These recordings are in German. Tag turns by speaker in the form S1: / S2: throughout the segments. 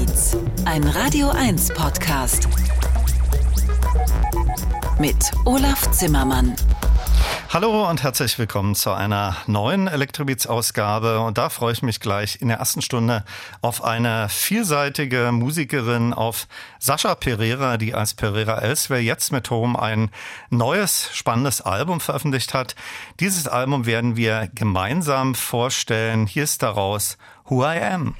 S1: Elektrobeats, ein Radio 1 Podcast. Mit Olaf Zimmermann.
S2: Hallo und herzlich willkommen zu einer neuen Elektrobeats-Ausgabe. Und da freue ich mich gleich in der ersten Stunde auf eine vielseitige Musikerin, auf Sascha Pereira, die als Pereira Elsewhere jetzt mit Home ein neues, spannendes Album veröffentlicht hat. Dieses Album werden wir gemeinsam vorstellen. Hier ist daraus Who I Am.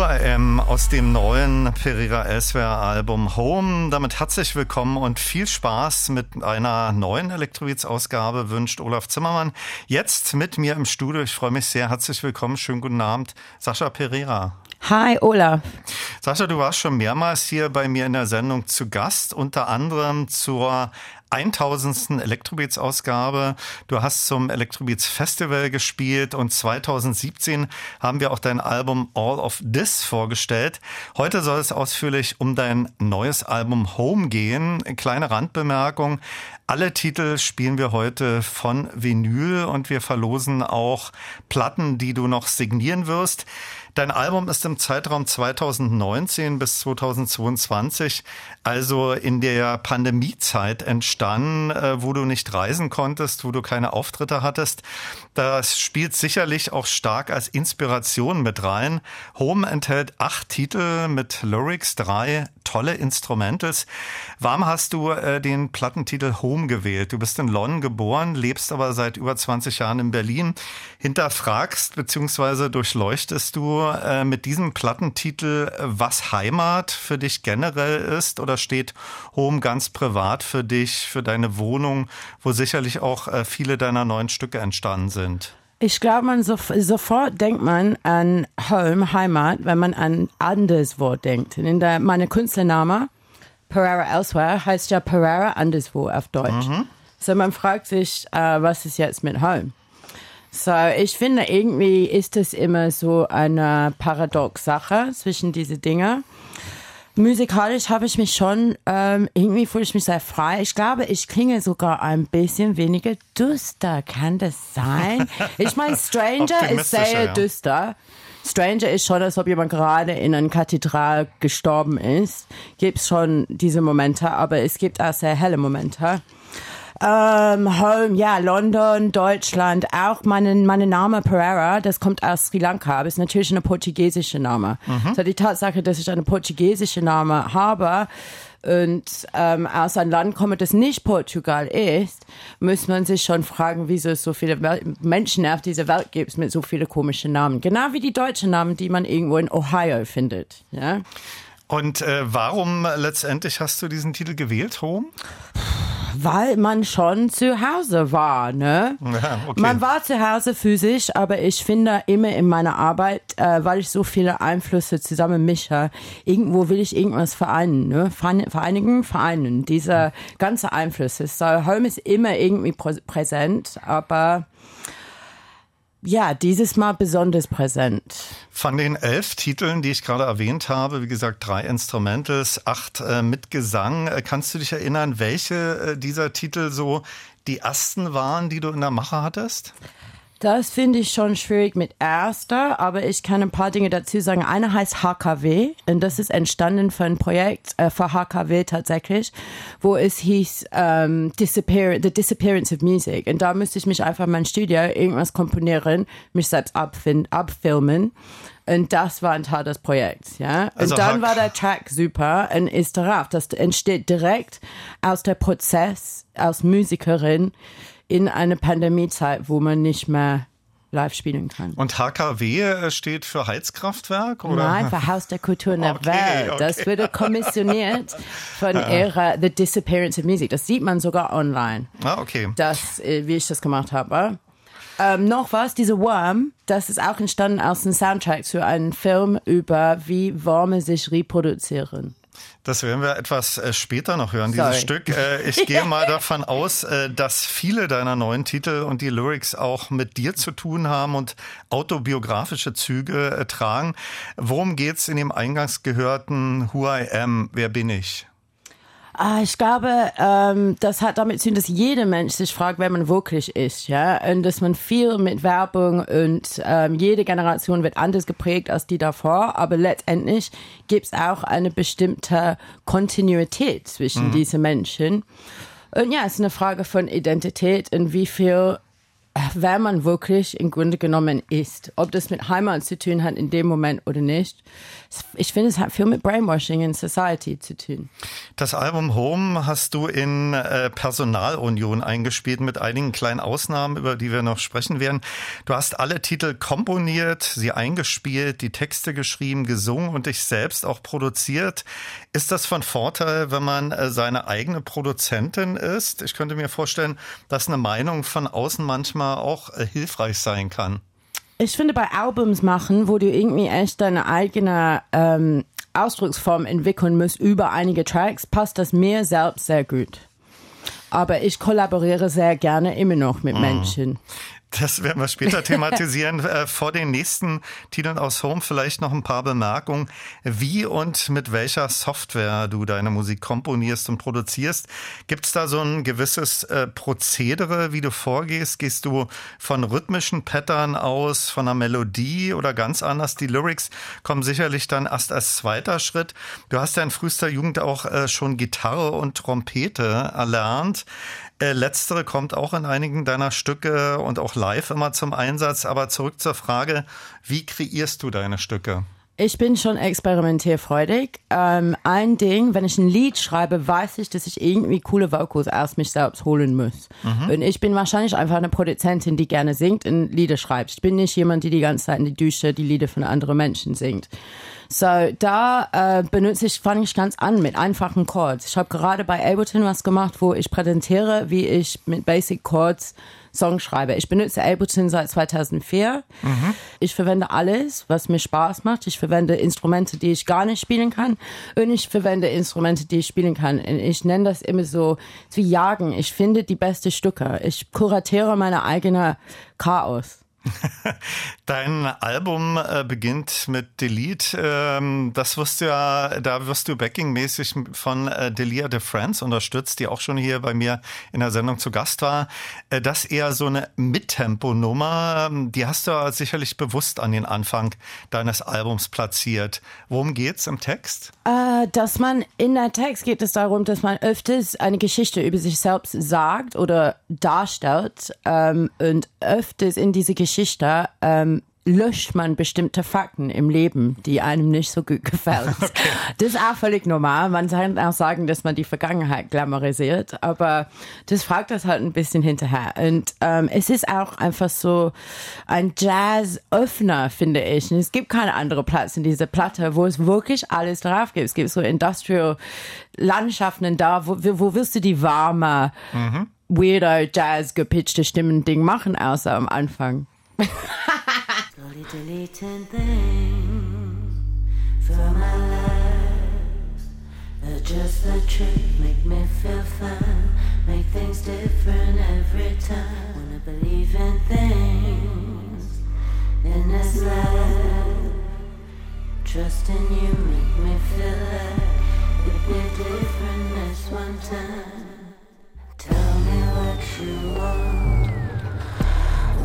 S2: I Am aus dem neuen Pereira Elsewhere Album Home. Damit herzlich willkommen und viel Spaß mit einer neuen Elektrobeats Ausgabe wünscht Olaf Zimmermann. Jetzt mit mir im Studio. Ich freue mich sehr. Herzlich willkommen. Schönen guten Abend. Sascha Pereira.
S3: Hi, Olaf.
S2: Sascha, du warst schon mehrmals hier bei mir in der Sendung zu Gast, unter anderem zur 1000. Elektrobeats-Ausgabe. Du hast zum Elektrobeats Festival gespielt und 2017 haben wir auch dein Album All of This vorgestellt. Heute soll es ausführlich um dein neues Album Home gehen. Kleine Randbemerkung. Alle Titel spielen wir heute von Vinyl und wir verlosen auch Platten, die du noch signieren wirst. Dein Album ist im Zeitraum 2019 bis 2022, also in der Pandemiezeit entstanden, äh, wo du nicht reisen konntest, wo du keine Auftritte hattest. Das spielt sicherlich auch stark als Inspiration mit rein. Home enthält acht Titel mit Lyrics, drei tolle Instrumentals. Warum hast du äh, den Plattentitel Home gewählt? Du bist in London geboren, lebst aber seit über 20 Jahren in Berlin. Hinterfragst bzw. durchleuchtest du äh, mit diesem Plattentitel, was Heimat für dich generell ist oder steht Home ganz privat für dich, für deine Wohnung, wo sicherlich auch äh, viele deiner neuen Stücke entstanden sind?
S3: Ich glaube, man so, sofort denkt man an Home, Heimat, wenn man an anderswo denkt. In der, meine Künstlername Pereira Elsewhere heißt ja Pereira anderswo auf Deutsch. Mhm. So man fragt sich, uh, was ist jetzt mit Home? So, ich finde, irgendwie ist es immer so eine paradox Sache zwischen diese Dinge. Musikalisch habe ich mich schon, ähm, irgendwie fühle ich mich sehr frei. Ich glaube, ich klinge sogar ein bisschen weniger düster. Kann das sein? Ich meine, Stranger ist sehr ja. düster. Stranger ist schon, als ob jemand gerade in einer Kathedral gestorben ist. Gibt schon diese Momente, aber es gibt auch sehr helle Momente. Ähm, Home, ja, London, Deutschland, auch mein, mein Name Pereira, das kommt aus Sri Lanka, aber ist natürlich eine portugiesische Name. Mhm. So die Tatsache, dass ich eine portugiesische Name habe, und ähm, aus einem Land komme, das nicht Portugal ist, muss man sich schon fragen, wieso es so viele Menschen auf dieser Welt gibt mit so vielen komischen Namen. Genau wie die deutschen Namen, die man irgendwo in Ohio findet. Ja?
S2: Und äh, warum letztendlich hast du diesen Titel gewählt, Home?
S3: Weil man schon zu Hause war, ne? Ja, okay. Man war zu Hause physisch, aber ich finde immer in meiner Arbeit, äh, weil ich so viele Einflüsse zusammen mische, irgendwo will ich irgendwas vereinen, ne? Vereinigen, vereinen. Diese ganze Einflüsse. So, Home ist immer irgendwie präsent, aber ja, dieses Mal besonders präsent.
S2: Von den elf Titeln, die ich gerade erwähnt habe, wie gesagt, drei Instrumentals, acht äh, mit Gesang. Äh, kannst du dich erinnern, welche äh, dieser Titel so die ersten waren, die du in der Mache hattest?
S3: Das finde ich schon schwierig mit erster, aber ich kann ein paar Dinge dazu sagen. Eine heißt HKW und das ist entstanden für ein Projekt äh, für HKW tatsächlich, wo es hieß ähm, Disappear The Disappearance of Music. Und da müsste ich mich einfach in mein Studio irgendwas komponieren, mich selbst abfilmen. Und das war ein Teil des Projekts, ja. Und also dann war der Track super und ist darauf. Das entsteht direkt aus der Prozess, aus Musikerin in eine Pandemiezeit, wo man nicht mehr live spielen kann.
S2: Und HKW äh, steht für Heizkraftwerk? Oder?
S3: Nein, für Haus der Kultur in der okay, Welt. Okay. Das wurde kommissioniert von ihrer The Disappearance of Music. Das sieht man sogar online.
S2: Ah, okay.
S3: Das, äh, wie ich das gemacht habe. Ähm, noch was, diese Worm, das ist auch entstanden aus einem Soundtrack zu einem Film über, wie Worme sich reproduzieren.
S2: Das werden wir etwas äh, später noch hören, Sorry. dieses Stück. Äh, ich gehe mal davon aus, äh, dass viele deiner neuen Titel und die Lyrics auch mit dir zu tun haben und autobiografische Züge tragen. Worum geht's in dem eingangs gehörten Who I Am? Wer bin ich?
S3: Ah, ich glaube, ähm, das hat damit zu tun, dass jeder Mensch sich fragt, wer man wirklich ist, ja, und dass man viel mit Werbung und ähm, jede Generation wird anders geprägt als die davor, aber letztendlich gibt es auch eine bestimmte Kontinuität zwischen mhm. diesen Menschen. Und ja, es ist eine Frage von Identität und wie viel wer man wirklich im Grunde genommen ist. Ob das mit Heimat zu tun hat in dem Moment oder nicht. Ich finde, es hat viel mit Brainwashing in Society zu tun.
S2: Das Album Home hast du in äh, Personalunion eingespielt mit einigen kleinen Ausnahmen, über die wir noch sprechen werden. Du hast alle Titel komponiert, sie eingespielt, die Texte geschrieben, gesungen und dich selbst auch produziert. Ist das von Vorteil, wenn man äh, seine eigene Produzentin ist? Ich könnte mir vorstellen, dass eine Meinung von außen manchmal auch äh, hilfreich sein kann.
S3: Ich finde, bei Albums machen, wo du irgendwie echt deine eigene ähm, Ausdrucksform entwickeln musst über einige Tracks, passt das mir selbst sehr gut. Aber ich kollaboriere sehr gerne immer noch mit mhm. Menschen.
S2: Das werden wir später thematisieren. Äh, vor den nächsten Titeln aus Home vielleicht noch ein paar Bemerkungen, wie und mit welcher Software du deine Musik komponierst und produzierst. Gibt es da so ein gewisses äh, Prozedere, wie du vorgehst? Gehst du von rhythmischen Pattern aus, von einer Melodie oder ganz anders? Die Lyrics kommen sicherlich dann erst als zweiter Schritt. Du hast ja in frühester Jugend auch äh, schon Gitarre und Trompete erlernt. Äh, letztere kommt auch in einigen deiner Stücke und auch live immer zum Einsatz. Aber zurück zur Frage, wie kreierst du deine Stücke?
S3: Ich bin schon experimentierfreudig. Ähm, ein Ding, wenn ich ein Lied schreibe, weiß ich, dass ich irgendwie coole Vocals aus mich selbst holen muss. Und ich bin wahrscheinlich einfach eine Produzentin, die gerne singt und Lieder schreibt. Ich bin nicht jemand, die die ganze Zeit in die Dusche die Lieder von anderen Menschen singt. So, da äh, benutze ich, fange ich ganz an mit einfachen Chords. Ich habe gerade bei Ableton was gemacht, wo ich präsentiere, wie ich mit Basic Chords Songs schreibe. Ich benutze Ableton seit 2004. Ich verwende alles, was mir Spaß macht. Ich verwende Instrumente, die ich gar nicht spielen kann. Und ich verwende Instrumente, die ich spielen kann. Und ich nenne das immer so wie Jagen. Ich finde die beste Stücke. Ich kuratiere meine eigene Chaos.
S2: Dein Album äh, beginnt mit Delete. Ähm, das wirst du ja, da wirst du backingmäßig von äh, Delia de France unterstützt, die auch schon hier bei mir in der Sendung zu Gast war. Äh, das eher so eine Mittempo-Nummer. Ähm, Die hast du sicherlich bewusst an den Anfang deines Albums platziert. Worum geht's im Text?
S3: Dass man in der Text geht es darum, dass man öfters eine Geschichte über sich selbst sagt oder darstellt ähm, und öfters in diese Geschichte ähm, löscht man bestimmte Fakten im Leben, die einem nicht so gut gefällt. Das ist auch völlig normal. Man kann auch sagen, dass man die Vergangenheit glamourisiert, aber das fragt das halt ein bisschen hinterher. Und ähm, es ist auch einfach so ein Jazz-Öffner, finde ich. Und es gibt keinen anderen Platz in dieser Platte, wo es wirklich alles drauf gibt. Es gibt so Industrial-Landschaften da, wo, wo willst du die warme, weirdo, Jazz-gepitchte Stimmen-Ding machen, außer am Anfang.
S4: Slowly deleting things from my life that just the truth make me feel fine, make things different every time. Wanna believe in things in this life. Trust in you make me feel like it'd be different this one time. Tell me what you want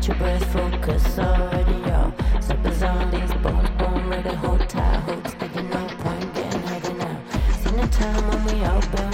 S4: Catch your breath, focus already, y'all. Slippers on these bones, bone ready. Hold tight, hold steady, no point getting heavy now. Seen the time when we all been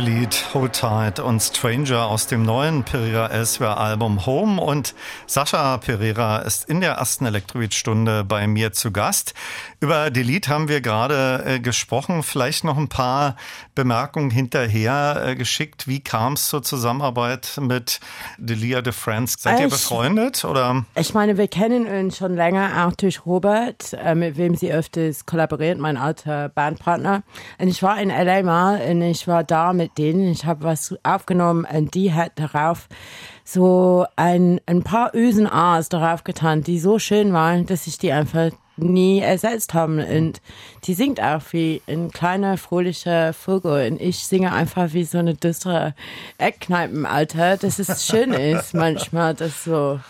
S2: Delete, Hold Tight und Stranger aus dem neuen Pereira Elsewhere Album Home und Sascha Pereira ist in der ersten Elektrobeat-Stunde bei mir zu Gast. Über Delete haben wir gerade äh, gesprochen. Vielleicht noch ein paar Bemerkungen hinterher äh, geschickt. Wie kam es zur Zusammenarbeit mit Delia de France? Seid ihr
S3: Ich-
S2: befreundet oder?
S3: Ich meine, wir kennen uns schon länger, auch durch Robert, äh, mit wem sie öfters kollaboriert, mein alter Bandpartner. Und ich war in LA mal und ich war da mit denen. Ich habe was aufgenommen und die hat darauf so ein, ein paar Ösen A's darauf getan, die so schön waren, dass ich die einfach nie ersetzt haben. Und die singt auch wie ein kleiner, fröhlicher Vogel. Und ich singe einfach wie so eine düstere Eckkneipenalter, dass es schön ist manchmal, das so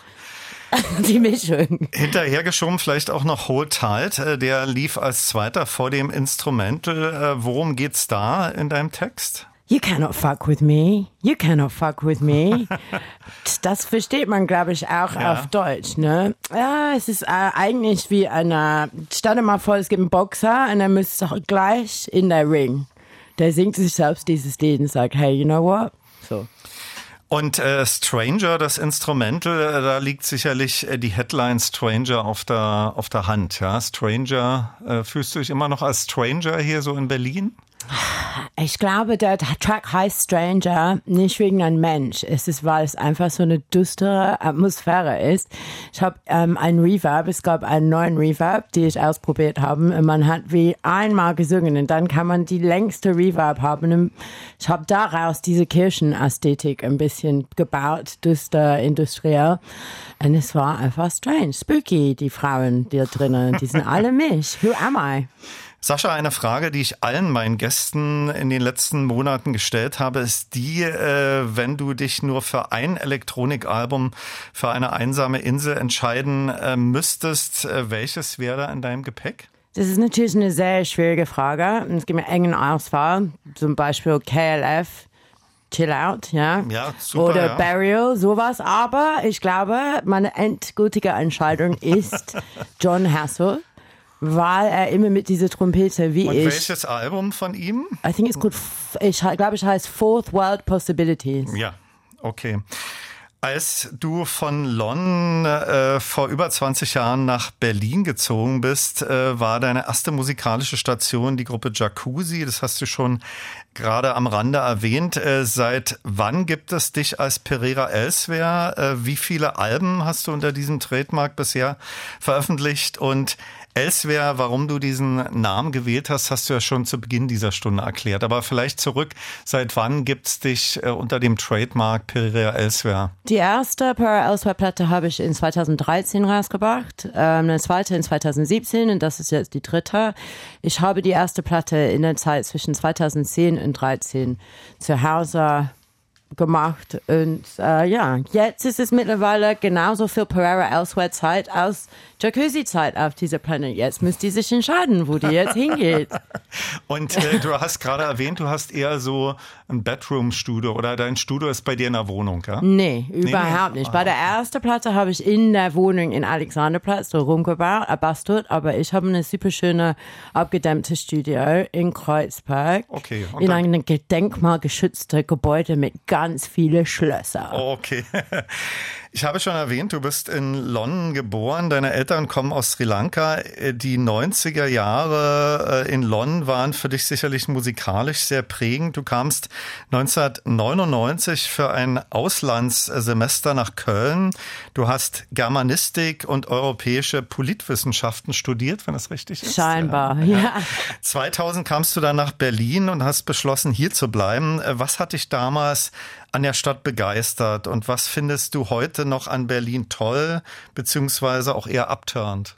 S3: die Mischung.
S2: Hinterher geschoben vielleicht auch noch Hold Tight. Äh, Der lief als zweiter vor dem Instrumental. Äh, Worum geht's da in deinem Text?
S3: You cannot fuck with me. You cannot fuck with me. Das versteht man, glaube ich, auch
S2: Ja.
S3: auf Deutsch, ne? Ja, es ist äh, eigentlich wie einer, stell dir mal vor, es gibt einen Boxer und er müsste gleich in der Ring. Der singt sich selbst dieses Lied und sagt, hey, you know what? So.
S2: Und äh, Stranger, das Instrumental, äh, da liegt sicherlich äh, die Headline Stranger auf der, auf der Hand. Ja, Stranger, äh, fühlst du dich immer noch als Stranger hier so in Berlin?
S3: Ich glaube, der Track heißt Stranger nicht wegen einem Mensch. Es ist, weil es einfach so eine düstere Atmosphäre ist. Ich habe ähm, einen Reverb, es gab einen neuen Reverb, die ich ausprobiert habe. Und man hat wie einmal gesungen und dann kann man die längste Reverb haben. Ich habe daraus diese Kirchenästhetik ein bisschen gebaut, düster, industriell. Und es war einfach strange, spooky, die Frauen, die da drinnen, die sind alle mich. Who am I?
S2: Sascha, eine Frage, die ich allen meinen Gästen in den letzten Monaten gestellt habe, ist die, äh, wenn du dich nur für ein Elektronikalbum für eine einsame Insel entscheiden äh, müsstest, äh, welches wäre da in deinem Gepäck?
S3: Das ist natürlich eine sehr schwierige Frage. Es gibt eine engen Auswahl, zum Beispiel KLF, Chill Out, ja.
S2: Ja, super,
S3: Oder
S2: ja.
S3: Burial, sowas. Aber ich glaube, meine endgültige Entscheidung ist John Hassel, weil er immer mit dieser Trompete wie
S2: Und
S3: ich.
S2: welches Album von ihm?
S3: I think it's called, ich glaube, es heißt Fourth World Possibilities.
S2: Ja, okay. Als du von Lonn äh, vor über 20 Jahren nach Berlin gezogen bist, äh, war deine erste musikalische Station die Gruppe Jacuzzi. Das hast du schon gerade am Rande erwähnt. Äh, seit wann gibt es dich als Pereira Elsewhere? Äh, wie viele Alben hast du unter diesem Trademark bisher veröffentlicht? Und Elsewhere, warum du diesen Namen gewählt hast, hast du ja schon zu Beginn dieser Stunde erklärt. Aber vielleicht zurück, seit wann gibt's dich äh, unter dem Trademark Pereira Elsewhere?
S3: Die erste Para Elsewhere Platte habe ich in 2013 rausgebracht, ähm, eine zweite in 2017 und das ist jetzt die dritte. Ich habe die erste Platte in der Zeit zwischen 2010 und 2013 zu Hause gemacht und äh, ja, jetzt ist es mittlerweile genauso viel Pereira Elsewhere Zeit als Jacuzzi Zeit auf dieser Planet. Jetzt müsst ihr sich entscheiden, wo die jetzt hingeht.
S2: Und äh, du hast gerade erwähnt, du hast eher so ein Bedroom-Studio oder dein Studio ist bei dir in der Wohnung, ja?
S3: Nee, überhaupt nicht. Bei der ersten Platte habe ich in der Wohnung in Alexanderplatz so rumgebaut, erbastelt, aber ich habe eine super schöne, abgedämmte Studio in Kreuzberg.
S2: Okay,
S3: In einem denkmalgeschützten Gebäude mit ganz vielen Schlössern.
S2: Okay. Ich habe schon erwähnt, du bist in London geboren. Deine Eltern kommen aus Sri Lanka. Die 90er Jahre äh, in London waren für dich sicherlich musikalisch sehr prägend. Du kamst 1999 für ein Auslandssemester nach Köln. Du hast Germanistik und europäische Politwissenschaften studiert, wenn das richtig ist.
S3: Scheinbar, ja.
S2: 2000 kamst du dann nach Berlin und hast beschlossen, hier zu bleiben. Äh, Was hat dich damals an der Stadt begeistert und was findest du heute noch an Berlin toll, beziehungsweise auch eher abturnt?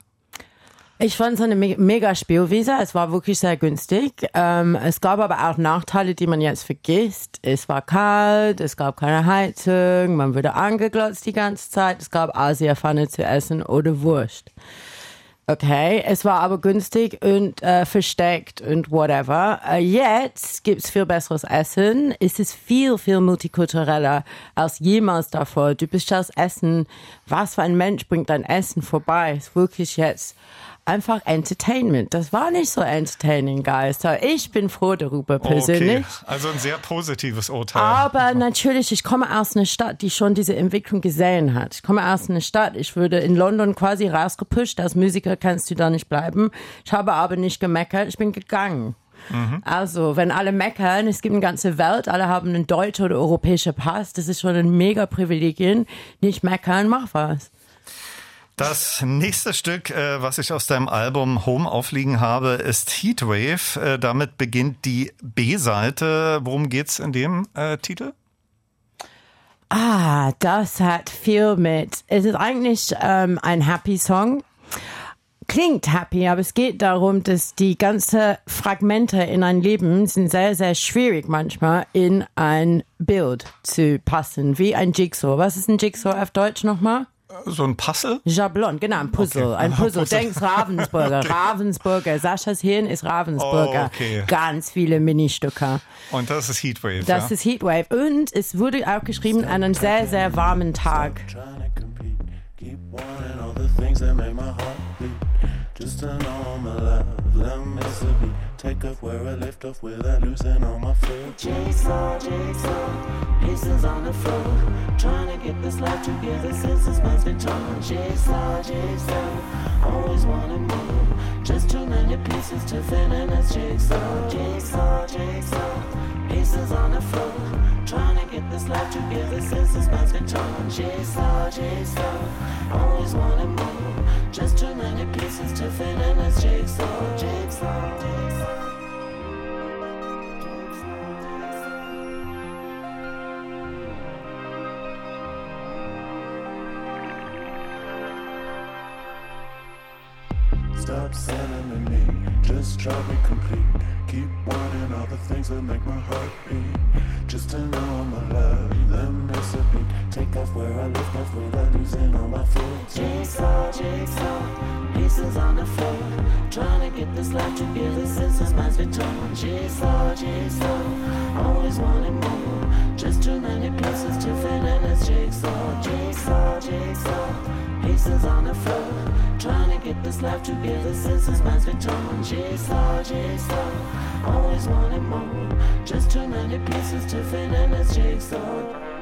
S3: Ich fand es eine me mega Spielwiese. Es war wirklich sehr günstig. Ähm, es gab aber auch Nachteile, die man jetzt vergisst. Es war kalt, es gab keine Heizung, man wurde angeglotzt die ganze Zeit. Es gab Asiapfanne zu essen oder Wurst. Okay, es war aber günstig und äh, versteckt und whatever. Äh, jetzt gibt's viel besseres Essen. Es ist viel, viel multikultureller als jemals davor. Du bestellst Essen. Was für ein Mensch bringt dein Essen vorbei? Ist wirklich jetzt einfach Entertainment. Das war nicht so entertaining, guys. So, ich bin froh darüber persönlich.
S2: Okay, also ein sehr positives Urteil.
S3: Aber natürlich, ich komme aus einer Stadt, die schon diese Entwicklung gesehen hat. Ich komme aus einer Stadt, ich würde in London quasi rausgepusht. Als Musiker kannst du da nicht bleiben. Ich habe aber nicht gemeckert, ich bin gegangen. Also, wenn alle meckern, es gibt eine ganze Welt, alle haben einen deutschen oder europäischen Pass, das ist schon ein mega Privilegien. Nicht meckern, mach was.
S2: Das nächste Stück, äh, was ich aus deinem Album Home aufliegen habe, ist Heatwave. Äh, damit beginnt die B-Seite. Worum geht's in dem äh, Titel?
S3: Ah, das hat viel mit. Es ist eigentlich ähm, ein Happy Song. Klingt happy, aber es geht darum, dass die ganzen Fragmente in ein Leben sind sehr, sehr schwierig manchmal in ein Bild zu passen, wie ein Jigsaw. Was ist ein Jigsaw auf Deutsch nochmal?
S2: So ein Puzzle?
S3: Jablon, genau, ein Puzzle.
S2: Okay.
S3: Ein Puzzle.
S2: Puzzle.
S3: Denkst Ravensburger. Ravensburger. Saschas Hirn ist Ravensburger.
S2: Oh, okay.
S3: Ganz viele Ministücke.
S2: Und das ist Heatwave.
S3: Das
S2: ja?
S3: ist Heatwave. Und es wurde auch geschrieben an einem sehr, sehr warmen Tag.
S5: to. Just turn on my love, let me miss a beat. Take off where I left off without losing all my feet.
S4: Jigsaw, jigsaw, pieces on the floor. Trying to get this life together since this man's been torn. Jigsaw, jigsaw, always wanna move. Just too many pieces to fit in this jigsaw. Jigsaw, jigsaw, pieces on the floor. Trying to get this life together since this man's been torn. Jigsaw, jigsaw, always wanna move. Just too many pieces to fit in this jigsaw. Jigsaw, jigsaw.
S5: Stop selling me, just try me complete. Keep wanting all the things that make my heart beat. Just to know love, let me miss a beat. Take off where I left off without losing all my feet.
S4: Jigsaw, jigsaw, pieces on the floor. Trying to get this life together since this man's been torn. Jigsaw, jigsaw, always wanting more. Just too many pieces to fit in this jigsaw. Jigsaw, jigsaw, pieces on the floor. Trying to get this life together since this man's been torn. Jigsaw, jigsaw, always wanting more. Just too many pieces to fit in this jigsaw.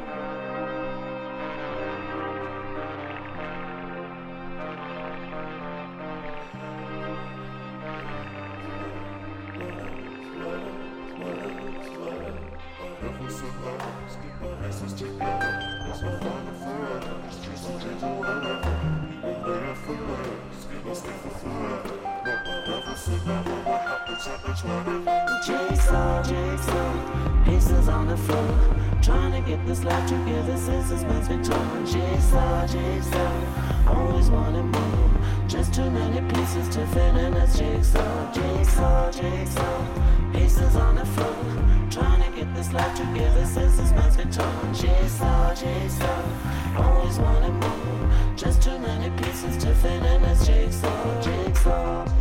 S4: Jigsaw, on the floor. Trying to get this life together since this man's been torn. Jigsaw, jigsaw, always wanting more. Just too many pieces to fit in this jigsaw. Jigsaw, jigsaw, pieces on the floor. Trying to get this life together since this man's been torn. Jigsaw, jigsaw, always wanting more. Just too many pieces to fit in this jigsaw. Jigsaw.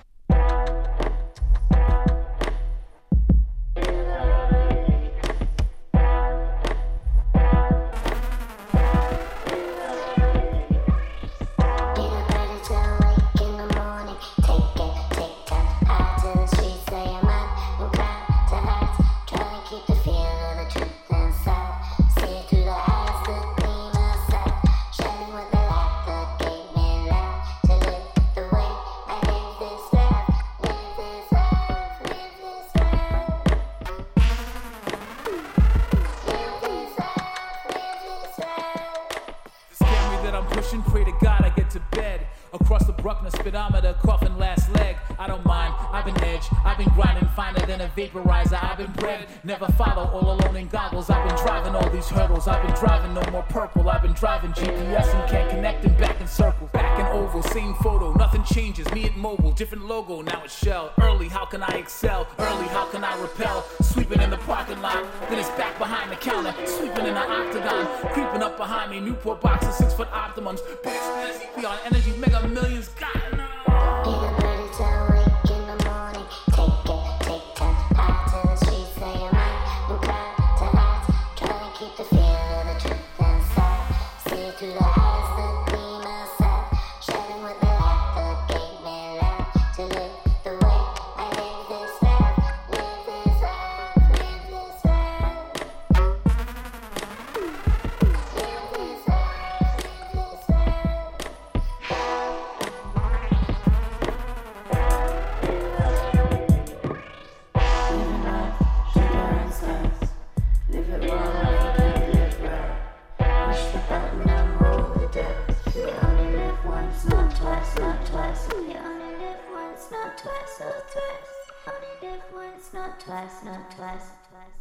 S4: Twice, not twice, twice.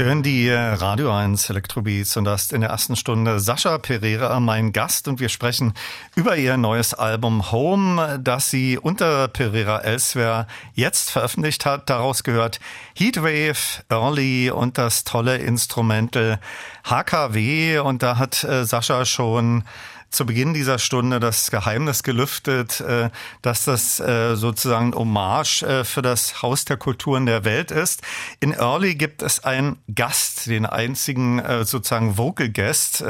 S2: Sie hören die äh, Radio 1 Elektrobeats und das in der ersten Stunde Sascha Pereira, mein Gast und wir sprechen über ihr neues Album Home, das sie unter Pereira Elsewhere jetzt veröffentlicht hat. Daraus gehört Heatwave, Early und das tolle Instrumental HKW und da hat äh, Sascha schon zu Beginn dieser Stunde das Geheimnis gelüftet, äh, dass das äh, sozusagen Hommage äh, für das Haus der Kulturen der Welt ist. In Early gibt es einen Gast, den einzigen sozusagen Vocal Guest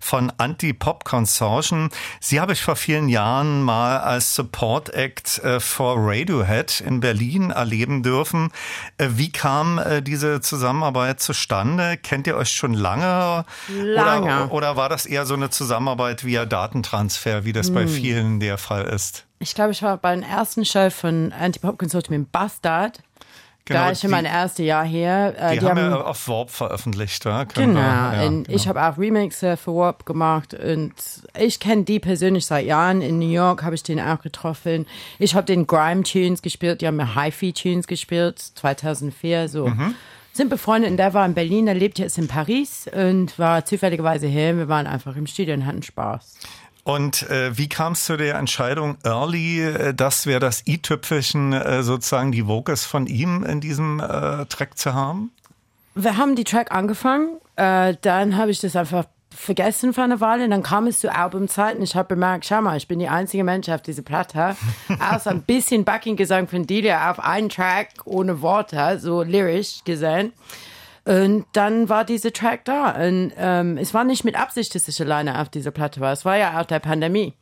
S2: von Anti-Pop Consortium. Sie habe ich vor vielen Jahren mal als Support Act for Radiohead in Berlin erleben dürfen. Wie kam diese Zusammenarbeit zustande? Kennt ihr euch schon lange?
S3: Lange.
S2: Oder, oder war das eher so eine Zusammenarbeit via Datentransfer, wie das bei
S3: Hm.
S2: vielen der Fall ist.
S3: Ich glaube, ich war bei den ersten Show von Anti-Pop Consortium in Bastard. da ist schon
S2: die-
S3: mein erstes Jahr her. Äh,
S2: Die, haben ja auf Warp veröffentlicht, ja?
S3: Genau,
S2: wir- ja, genau.
S3: ich habe auch Remixe für Warp gemacht und ich kenne die persönlich seit Jahren. In New York habe ich den auch getroffen. Ich habe den Grime-Tunes gespielt, die haben mir Hi-Fi-Tunes gespielt, 2004, so.
S2: Mhm.
S3: Sind befreundet und der war in Berlin, der lebt jetzt in Paris und war zufälligerweise hier. Wir waren einfach im Studio und hatten Spaß.
S2: Und äh, wie kam es zu der Entscheidung Early, äh, das wäre das i-Tüpfelchen, äh, sozusagen die Vocals von ihm in diesem äh, Track zu haben?
S3: Wir haben die Track angefangen, äh, dann habe ich das einfach vergessen für eine Weile. Dann kam es zu Albumzeiten. Ich habe bemerkt, schau mal, ich bin die einzige Mensch auf dieser Platte. Außer ein bisschen Backing-Gesang von Delia auf einen Track ohne Worte, so lyrisch gesehen. Und dann war dieser Track da. Und ähm, es war nicht mit Absicht, dass ich alleine auf dieser Platte war. Es war ja auch der Pandemie.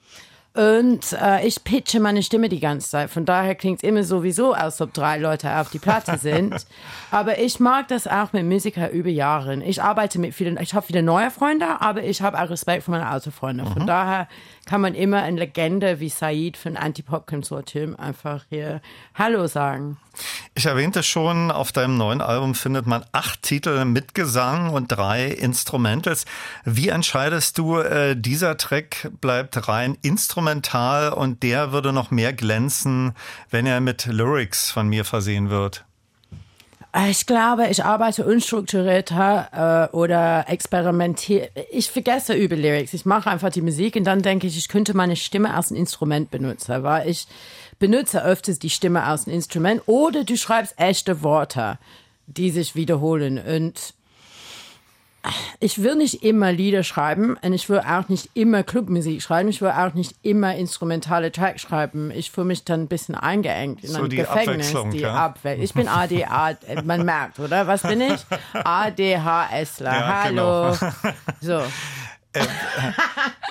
S3: Und äh, ich pitche meine Stimme die ganze Zeit. Von daher klingt es immer sowieso, als ob drei Leute auf die Platte sind. aber ich mag das auch mit Musikern über Jahre. Ich arbeite mit vielen, ich habe viele neue Freunde, aber ich habe auch Respekt für meine alten Freunde. Von
S2: Mhm.
S3: daher kann man immer eine Legende wie Said von Antipop Consortium einfach hier Hallo sagen.
S2: Ich erwähnte schon, auf deinem neuen Album findet man acht Titel mit Gesang und drei Instrumentals. Wie entscheidest du, äh, dieser Track bleibt rein instrumental und der würde noch mehr glänzen, wenn er mit Lyrics von mir versehen wird?
S3: Ich glaube, ich arbeite unstrukturierter äh, oder experimentiere. Ich vergesse über Lyrics. Ich mache einfach die Musik und dann denke ich, ich könnte meine Stimme als ein Instrument benutzen, weil ich benutze öfters die Stimme als ein Instrument oder du schreibst echte Worte, die sich wiederholen und ich will nicht immer Lieder schreiben und ich will auch nicht immer Clubmusik schreiben. Ich will auch nicht immer instrumentale Tracks schreiben. Ich fühle mich dann ein bisschen eingeengt in
S2: So
S3: ein
S2: die
S3: Gefängnis.
S2: Abwechslung,
S3: die
S2: ja.
S3: Abwe Ich bin ADA, man merkt, oder? Was bin ich? ADHSler.
S2: Ja,
S3: Hallo.
S2: genau.
S3: So.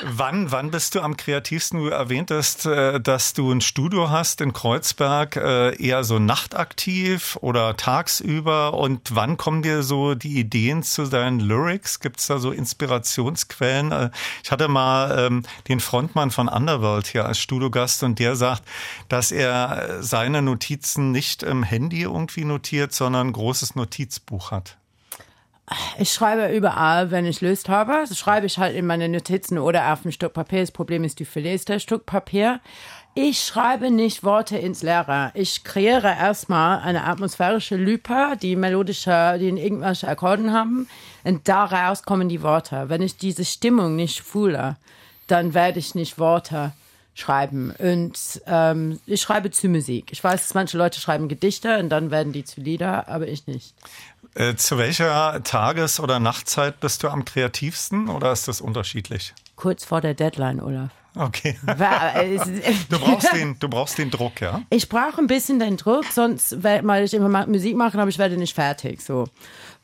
S2: Wann, wann bist du am kreativsten? Du erwähntest, äh, dass du ein Studio hast in Kreuzberg, äh, eher so nachtaktiv oder tagsüber. Und wann kommen dir so die Ideen zu deinen Lyrics? Gibt es da so Inspirationsquellen? Äh, Ich hatte mal ähm, den Frontmann von Underworld hier als Studiogast und der sagt, dass er äh, seine Notizen nicht im Handy irgendwie notiert, sondern ein großes Notizbuch hat.
S3: Ich schreibe überall, wenn ich Lust habe. Das schreibe ich halt in meine Notizen oder auf ein Stück Papier. Das Problem ist, du verlierst das Stück Papier. Ich schreibe nicht Worte ins Leere. Ich kreiere erstmal eine atmosphärische Lüpe, die melodische, die in irgendwelche Akkorden haben. Und daraus kommen die Worte. Wenn ich diese Stimmung nicht fühle, dann werde ich nicht Worte schreiben. Und ähm, ich schreibe zu Musik. Ich weiß, dass manche Leute schreiben Gedichte und dann werden die zu Lieder, aber ich nicht.
S2: Äh, zu welcher Tages- oder Nachtzeit bist du am kreativsten oder ist das unterschiedlich?
S3: Kurz vor der Deadline, Olaf.
S2: Okay.
S3: Äh,
S2: Du brauchst den, du brauchst den Druck, ja?
S3: Ich brauche ein bisschen den Druck, sonst, weil ich immer Musik mache, aber ich werde nicht fertig. So.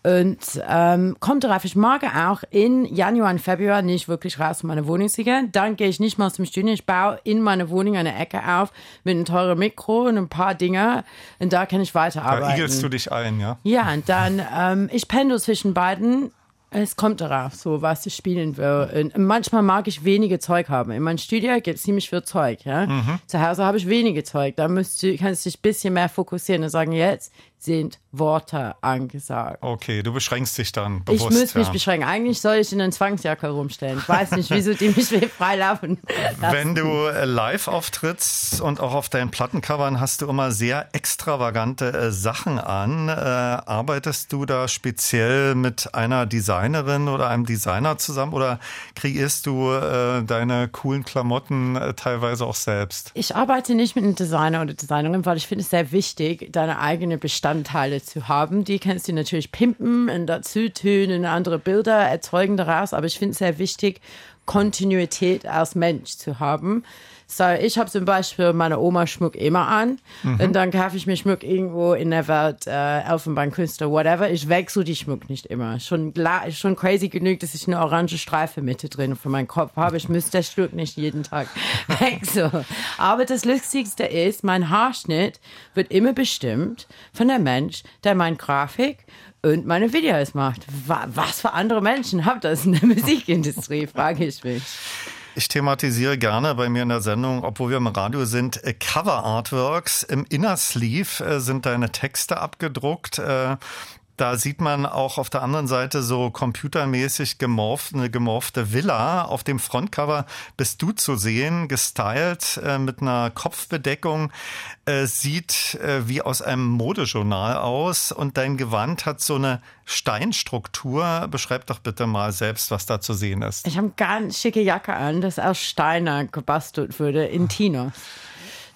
S3: Und ähm, kommt darauf, ich mag auch in Januar und Februar nicht wirklich raus von meiner Wohnung zu gehen. Dann gehe ich nicht mal aus dem Studio. Ich baue in meiner Wohnung eine Ecke auf mit einem teuren Mikro und ein paar Dinge. Und da kann ich
S2: Da
S3: weiterarbeiten.
S2: igelst du dich ein, ja?
S3: Ja, und dann, ähm, ich pendel zwischen beiden. Es kommt darauf, so was ich spielen will. Und manchmal mag ich wenige Zeug haben. In meinem Studio gibt es ziemlich viel Zeug. Ja?
S2: Mhm.
S3: Zu Hause habe ich wenige Zeug. Da musst du, kannst du dich ein bisschen mehr fokussieren und sagen, jetzt sind Worte angesagt.
S2: Okay, du beschränkst dich dann
S3: Ich
S2: bewusst.
S3: muss mich
S2: ja.
S3: beschränken. Eigentlich soll ich in einer Zwangsjacke rumstellen. Ich weiß nicht, wieso die mich frei laufen. lassen.
S2: Wenn du äh, live auftrittst und auch auf deinen Plattencovern hast du immer sehr extravagante äh, Sachen an. Äh, arbeitest du da speziell mit einer Designerin oder einem Designer zusammen oder kreierst du äh, deine coolen Klamotten äh, teilweise auch selbst?
S3: Ich arbeite nicht mit einem Designer oder Designerin, weil ich finde es sehr wichtig, deine eigenen Bestandteile zu haben. Die kannst du natürlich pimpen und dazu tun und andere Bilder erzeugen daraus. Aber ich finde es sehr wichtig, Kontinuität als Mensch zu haben. So, ich habe zum Beispiel meine Oma Schmuck immer an
S6: Mhm.
S3: und dann kaufe ich mir Schmuck irgendwo in der Welt, äh, Elfenbeinkünstler, whatever. Ich wechsle die Schmuck nicht immer. Schon, schon crazy genug, dass ich eine orange Streife Mitte drin für meinen Kopf habe. Ich müsste das Schmuck nicht jeden Tag wechseln. Aber das Lustigste ist, mein Haarschnitt wird immer bestimmt von der Mensch, der meine Grafik und meine Videos macht. Wa- Was für andere Menschen habt das in der Musikindustrie, frage ich mich.
S2: Ich thematisiere gerne bei mir in der Sendung, obwohl wir im Radio sind, äh, Cover Artworks. Im Inner Sleeve äh, sind deine Texte abgedruckt. Äh, Da sieht man auch auf der anderen Seite so computermäßig gemorpht, eine gemorfte Villa. Auf dem Frontcover bist du zu sehen, gestylt äh, mit einer Kopfbedeckung. Äh, sieht äh, wie aus einem Modejournal aus und dein Gewand hat so eine Steinstruktur. Beschreib doch bitte mal selbst, was da zu sehen ist.
S3: Ich habe eine ganz schicke Jacke an, das aus Steiner gebastelt wurde in Tinos.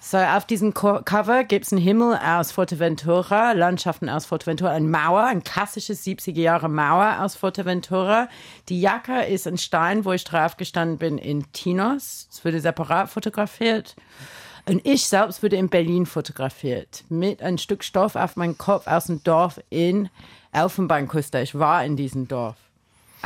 S3: So, auf diesem Co Cover gibt es einen Himmel aus Forteventura, Landschaften aus Forteventura, eine Mauer, ein klassisches 70er Jahre Mauer aus Forteventura. Die Jacke ist ein Stein, wo ich drauf gestanden bin in Tinos. Es wurde separat fotografiert. Und ich selbst wurde in Berlin fotografiert. Mit einem Stück Stoff auf meinem Kopf aus dem Dorf in Elfenbeinküste. Ich war in diesem Dorf.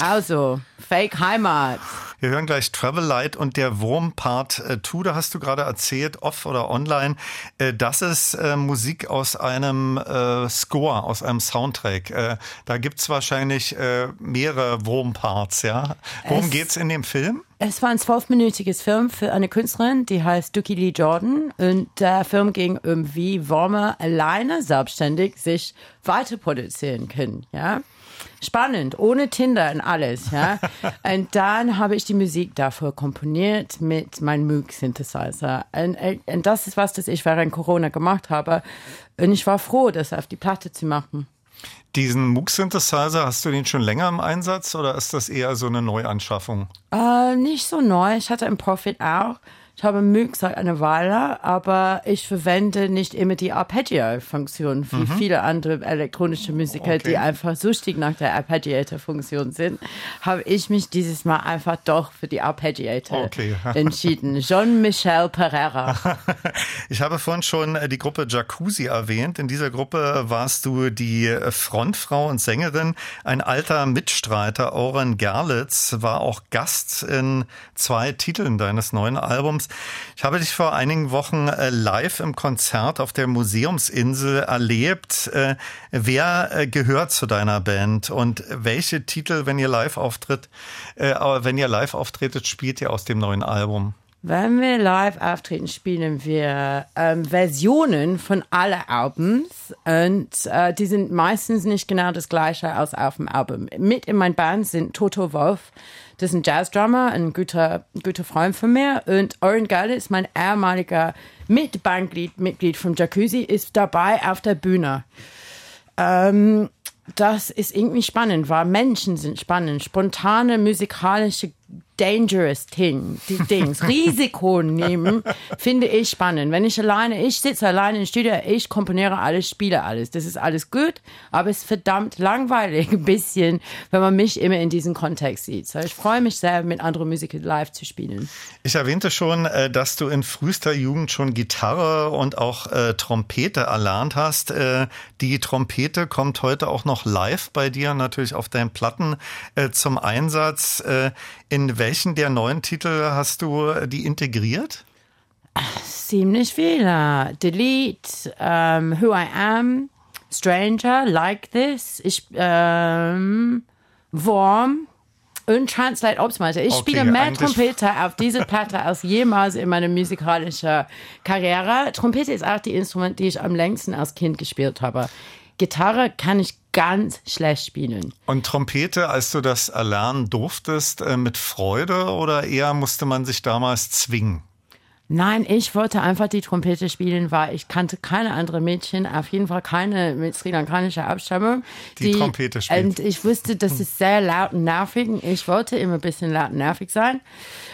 S3: Also, Fake Heimat.
S2: Wir hören gleich Travel Light und der Wurm Part 2, da hast du gerade erzählt, off oder online. Äh, das ist äh, Musik aus einem äh, Score, aus einem Soundtrack. Äh, da gibt's wahrscheinlich äh, mehrere Wurm-Parts, ja? Worum
S3: Es-
S2: geht's in dem Film?
S3: Es war ein zwölfminütiges Film für eine Künstlerin, die heißt Dookie Lee Jordan. Und der Film ging um, wie Würmer alleine selbstständig sich weiter produzieren können, ja. Spannend, ohne Tinder und alles, ja. und dann habe ich die Musik dafür komponiert mit meinem Moog-Synthesizer. Und, und das ist was, das ich während Corona gemacht habe. Und ich war froh, das auf die Platte zu machen.
S2: Diesen Moog-Synthesizer, hast du den schon länger im Einsatz oder ist das eher so eine Neuanschaffung?
S3: Äh, nicht so neu. Ich hatte einen Profit auch. Ich habe Moog seit einer Weile, aber ich verwende nicht immer die Arpeggio-Funktion, wie
S2: Mhm.
S3: viele andere elektronische Musiker,
S2: Okay.
S3: die einfach süchtig nach der Arpeggiator-Funktion sind, habe ich mich dieses Mal einfach doch für die Arpeggiator
S2: Okay.
S3: entschieden. Jean-Michel Pereira.
S2: Ich habe vorhin schon äh, die Gruppe Jacuzzi erwähnt. In dieser Gruppe warst du die äh, Frontfrau und Sängerin. Ein alter Mitstreiter, Oren Gerlitz, war auch Gast in zwei Titeln deines neuen Albums. Ich habe dich vor einigen Wochen äh, live im Konzert auf der Museumsinsel erlebt. Äh, Wer äh, gehört zu deiner Band und welche Titel, wenn ihr live auftritt, wenn ihr live auftretet, spielt ihr aus dem neuen Album?
S3: Wenn wir live auftreten, spielen wir ähm, Versionen von allen Albums und äh, die sind meistens nicht genau das gleiche als auf dem Album. Mit in meiner Band sind Toto Wolf, das ist ein Jazzdrummer, ein guter, guter Freund von mir und Oren Gale ist mein ehemaliger Mitbandglied, Mitglied von Jacuzzi, ist dabei auf der Bühne. Ähm, das ist irgendwie spannend, weil Menschen sind spannend. Spontane musikalische dangerous thing, die Dings, Risiko nehmen, finde ich spannend. Wenn ich alleine, ich sitze alleine im Studio, ich komponiere alles, spiele alles. Das ist alles gut, aber es ist verdammt langweilig ein bisschen, wenn man mich immer in diesem Kontext sieht. So, ich freue mich sehr, mit anderen Musikern live zu spielen.
S2: Ich erwähnte schon, äh, dass du in frühester Jugend schon Gitarre und auch äh, Trompete erlernt hast. Äh, die Trompete kommt heute auch noch live bei dir, natürlich auf deinen Platten äh, zum Einsatz. Äh, in welchen der neuen Titel hast du äh, die integriert?
S3: Ziemlich viele. Delete, um, Who I Am, Stranger, Like This. Ich, ähm, Warm und Translate Opsmaster. Ich
S2: Okay,
S3: spiele mehr Trompete auf dieser Platte als jemals in meiner musikalischen Karriere. Trompete ist auch die Instrument, die ich am längsten als Kind gespielt habe. Gitarre kann ich ganz schlecht spielen.
S2: Und Trompete, als du das erlernen durftest, äh, mit Freude oder eher musste man sich damals zwingen?
S3: Nein, ich wollte einfach die Trompete spielen, weil ich kannte keine andere Mädchen, auf jeden Fall keine mit sri lankanischer Abstammung.
S2: Die Trompete spielt.
S3: Und ich wusste, das ist sehr laut und nervig. Ich wollte immer ein bisschen laut und nervig sein.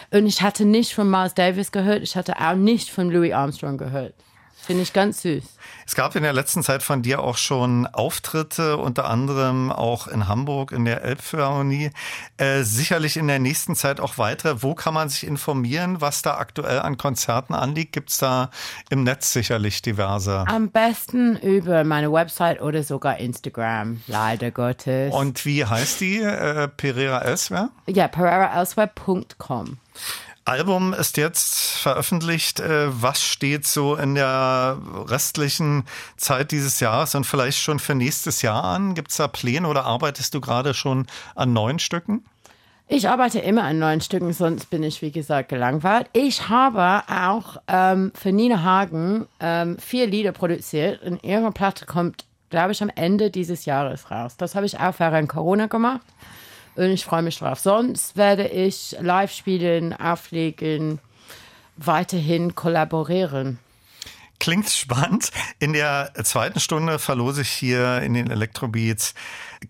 S3: Und ich hatte nicht von Miles Davis gehört, ich hatte auch nicht von Louis Armstrong gehört. Finde ich ganz süß.
S2: Es gab in der letzten Zeit von dir auch schon Auftritte, unter anderem auch in Hamburg in der Elbphilharmonie. Äh, sicherlich in der nächsten Zeit auch weitere. Wo kann man sich informieren, was da aktuell an Konzerten anliegt? Gibt's da im Netz sicherlich diverse?
S3: Am besten über meine Website oder sogar Instagram, leider Gottes.
S2: Und wie heißt die? Äh, Pereira Elsewhere?
S3: ja, pereiraelsewhere.com.
S2: Album ist jetzt veröffentlicht. Äh, Was steht so in der restlichen Zeit dieses Jahres und vielleicht schon für nächstes Jahr an? Gibt's da Pläne oder arbeitest du gerade schon an neuen Stücken?
S3: Ich arbeite immer an neuen Stücken, sonst bin ich, wie gesagt, gelangweilt. Ich habe auch ähm, für Nina Hagen ähm, vier Lieder produziert und ihre Platte kommt, glaube ich, am Ende dieses Jahres raus. Das habe ich auch während Corona gemacht und ich freue mich drauf. Sonst werde ich live spielen, auflegen, weiterhin kollaborieren.
S2: Klingt spannend. In der zweiten Stunde verlose ich hier in den Electrobeats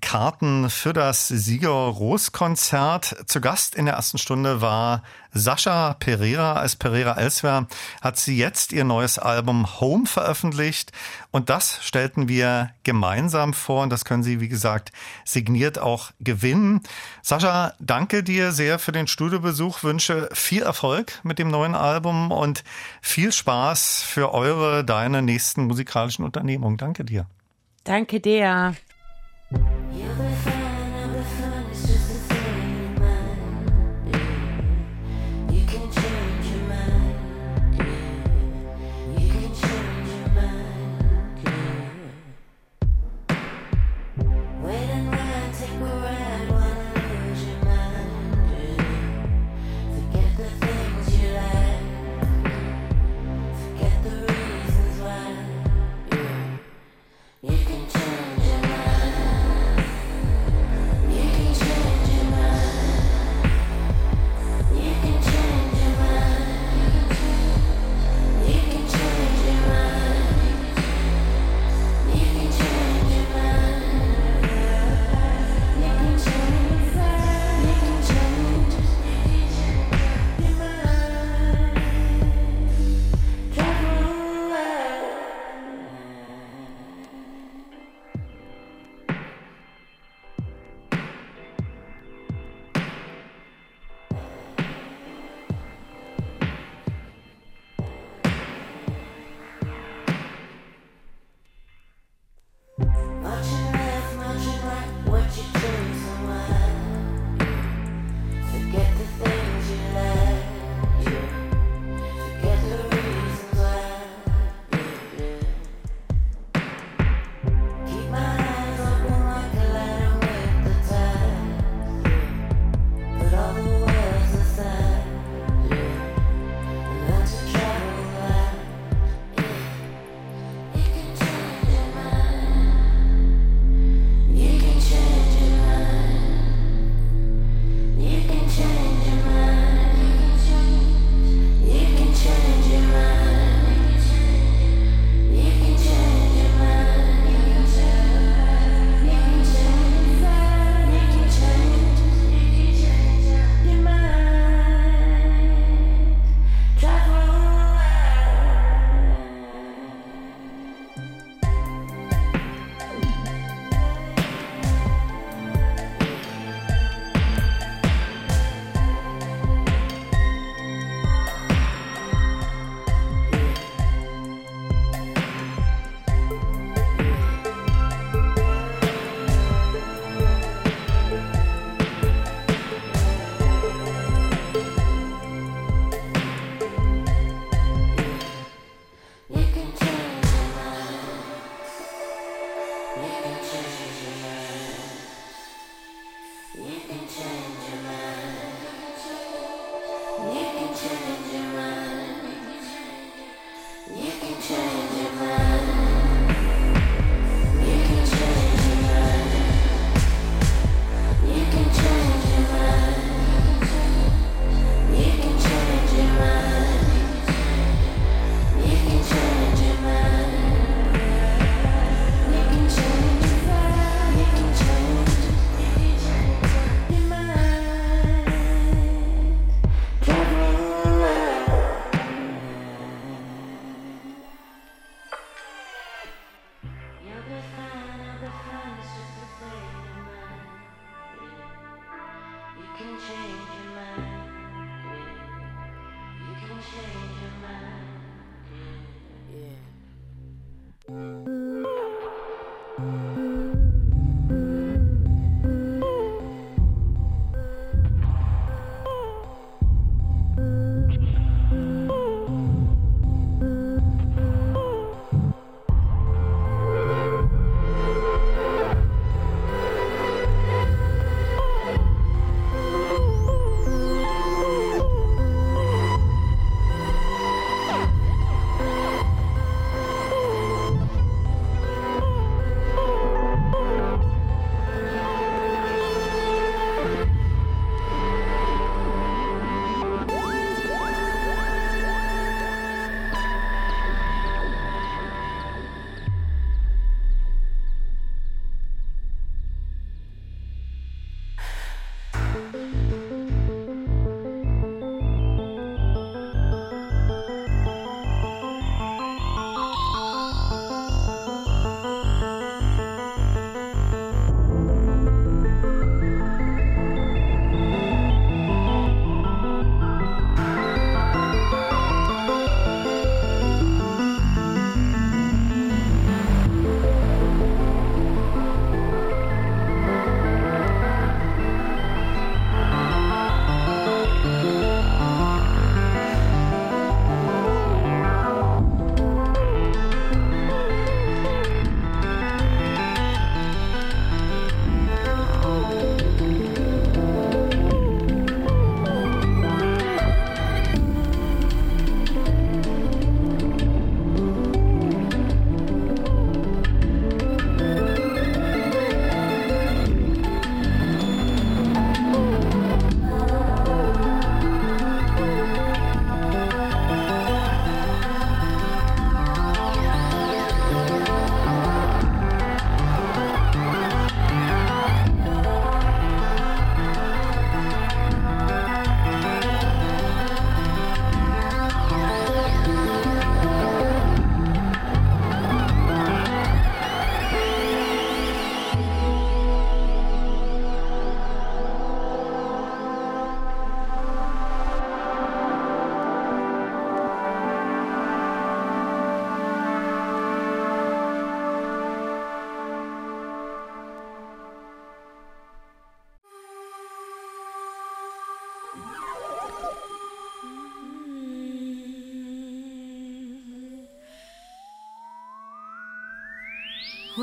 S2: Karten für das Sieger-Ros-Konzert. Zu Gast in der ersten Stunde war Sascha Pereira. Als Pereira Elsewhere hat sie jetzt ihr neues Album Home veröffentlicht. Und das stellten wir gemeinsam vor. Und das können Sie, wie gesagt, signiert auch gewinnen. Sascha, danke dir sehr für den Studiobesuch. Wünsche viel Erfolg mit dem neuen Album und viel Spaß für eure, deine nächsten musikalischen Unternehmungen. Danke dir.
S3: Danke dir.
S4: You could find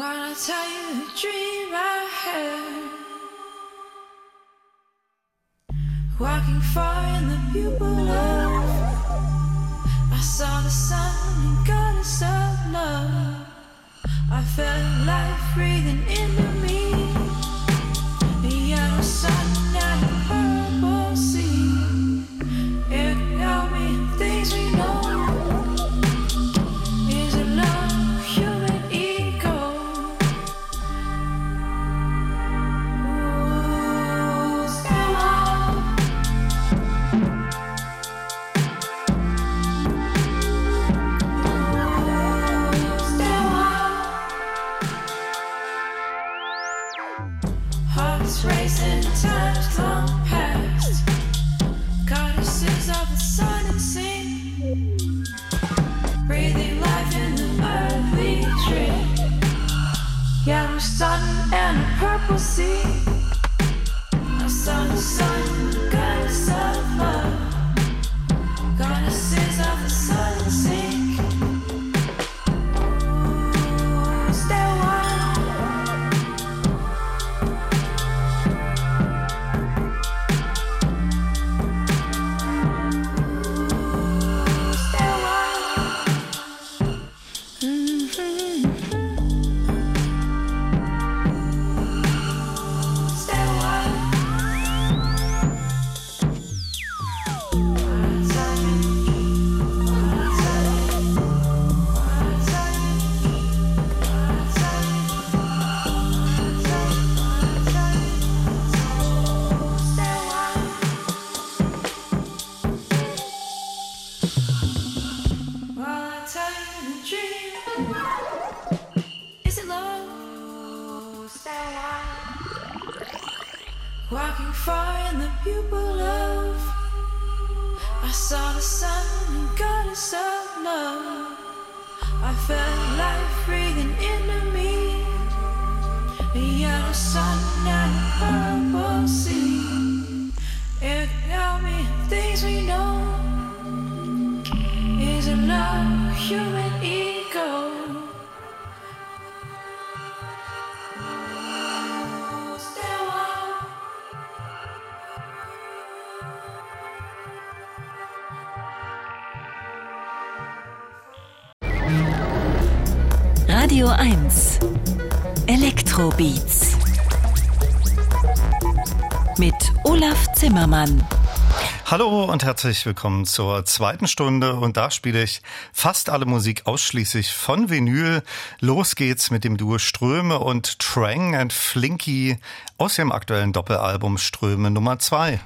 S4: Wanna
S6: tell you of love. I felt life breathing me. A sun a purple sea. Held me things we know. Is it love, human
S1: Radio 1 Elektrobeats mit Olaf Zimmermann.
S2: Hallo und herzlich willkommen zur zweiten Stunde und da spiele ich fast alle Musik ausschließlich von Vinyl. Los geht's mit dem Duo Ströme und Trang and Flinky aus dem aktuellen Doppelalbum Ströme Nummer 2.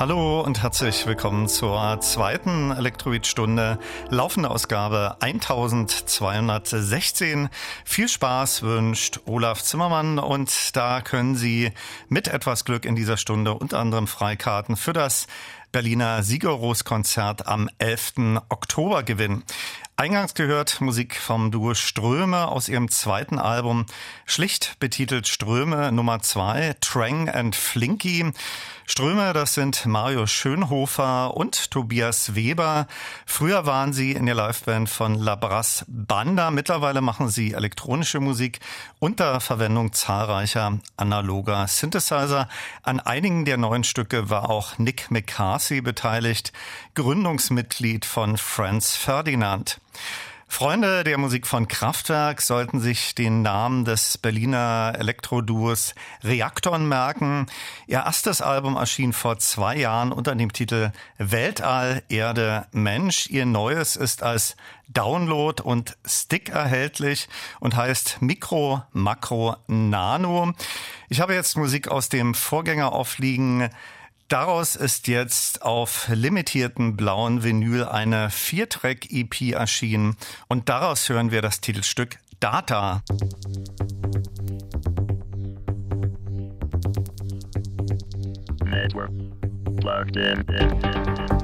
S2: Hallo und herzlich willkommen zur zweiten Elektroid-Stunde, laufende Ausgabe 1216. Viel Spaß wünscht Olaf Zimmermann und da können Sie mit etwas Glück in dieser Stunde unter anderem Freikarten für das Berliner Siegerros-Konzert am 11. Oktober gewinnen. Eingangs gehört Musik vom Duo Ströme aus ihrem zweiten Album, schlicht betitelt Ströme Nummer 2, Trang and Flinky. Ströme, das sind Mario Schönhofer und Tobias Weber. Früher waren sie in der Liveband von Labras Banda. Mittlerweile machen sie elektronische Musik unter Verwendung zahlreicher analoger Synthesizer. An einigen der neuen Stücke war auch Nick McCarthy beteiligt, Gründungsmitglied von Franz Ferdinand. Freunde der Musik von Kraftwerk sollten sich den Namen des Berliner Elektroduos Reaktorn merken. Ihr erstes Album erschien vor zwei Jahren unter dem Titel Weltall, Erde, Mensch. Ihr neues ist als Download und Stick erhältlich und heißt Mikro, Makro, Nano. Ich habe jetzt Musik aus dem Vorgänger aufliegen. Daraus ist jetzt auf limitierten blauen Vinyl eine Viertrack-EP erschienen und daraus hören wir das Titelstück Data.
S7: Network plugged in.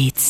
S1: Elektrobeats.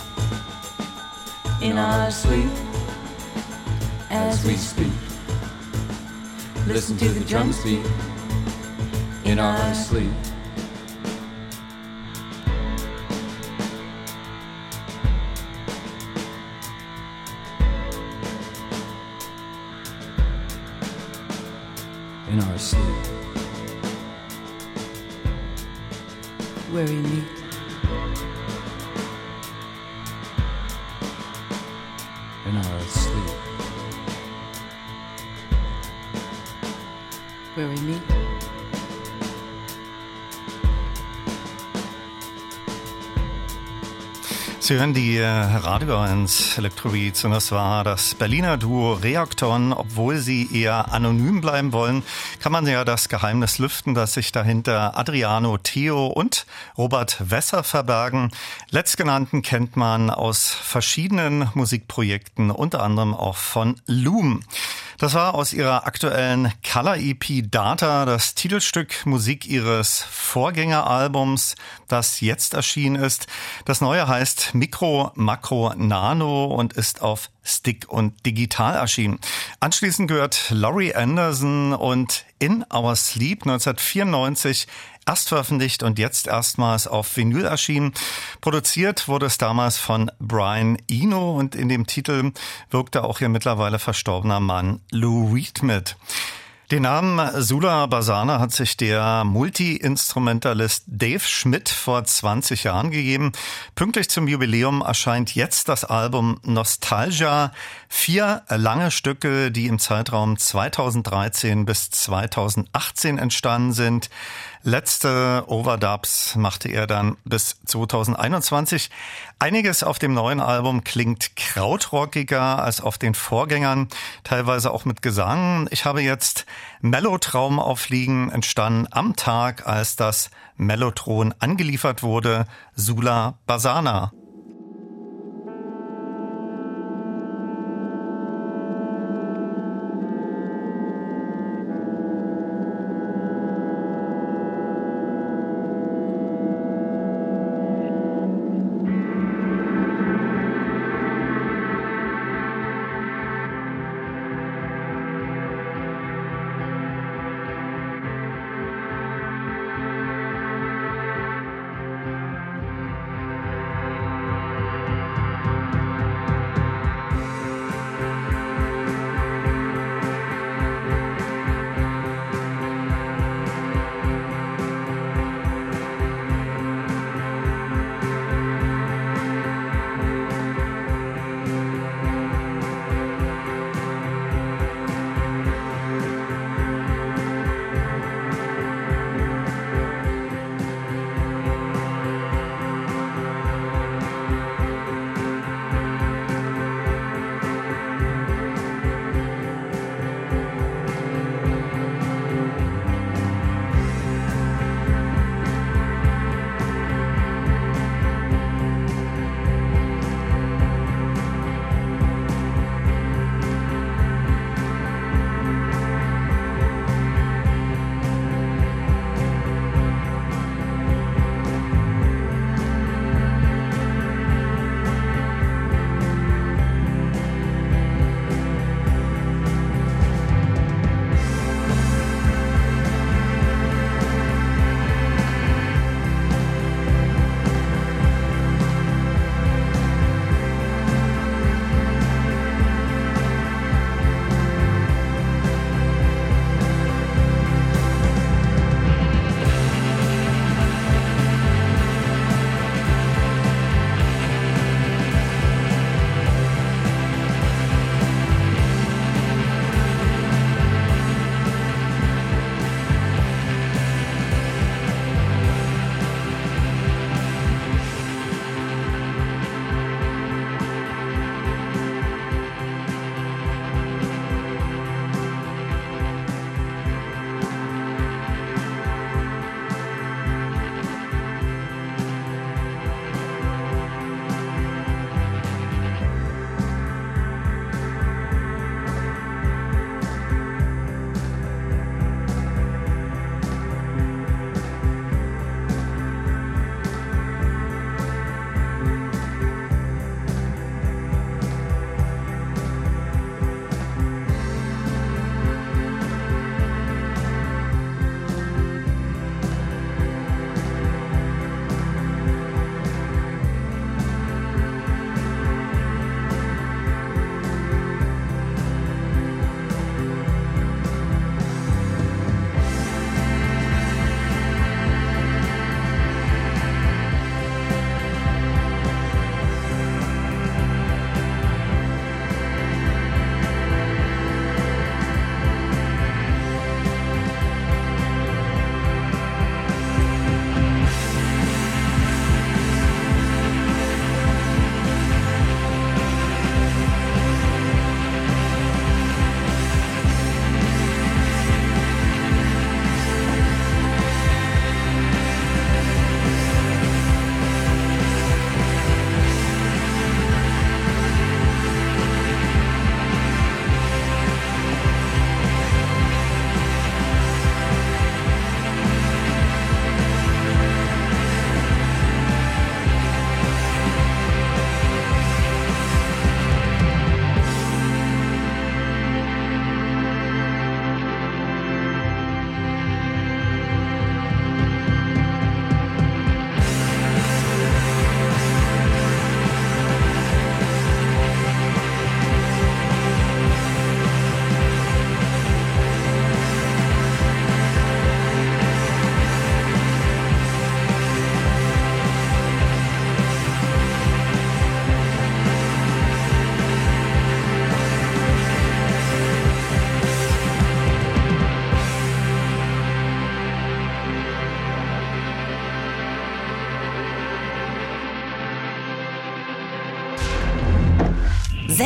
S6: In our sleep as we speak.
S8: Listen to the drums beat in our sleep.
S2: Sie hören die äh, Radio 1 Electrobeats und das war das Berliner Duo Reakton. Obwohl sie eher anonym bleiben wollen, kann man ja das Geheimnis lüften, dass sich dahinter Adriano Theo und Robert Wesser verbergen. Letztgenannten kennt man aus verschiedenen Musikprojekten, unter anderem auch von Loom. Das war aus ihrer aktuellen Color EP Data das Titelstück Musik ihres Vorgängeralbums, das jetzt erschienen ist. Das neue heißt Mikro, Makro, Nano und ist auf Stick und digital erschien. Anschließend gehört Laurie Anderson und In Our Sleep 1994 erst veröffentlicht und jetzt erstmals auf Vinyl erschienen. Produziert wurde es damals von Brian Eno und in dem Titel wirkte auch ihr mittlerweile verstorbener Mann Lou Reed mit. Den Namen Sula Basana hat sich der Multi-Instrumentalist Dave Schmidt vor 20 Jahren gegeben. Pünktlich zum Jubiläum erscheint jetzt das Album Nostalgia. Vier lange Stücke, die im Zeitraum 2013 bis 2018 entstanden sind. Letzte Overdubs machte er dann bis 2021. Einiges auf dem neuen Album klingt krautrockiger als auf den Vorgängern, teilweise auch mit Gesang. Ich habe jetzt Mellotraum aufliegen, entstanden am Tag, als das Mellotron angeliefert wurde, Sula Basana.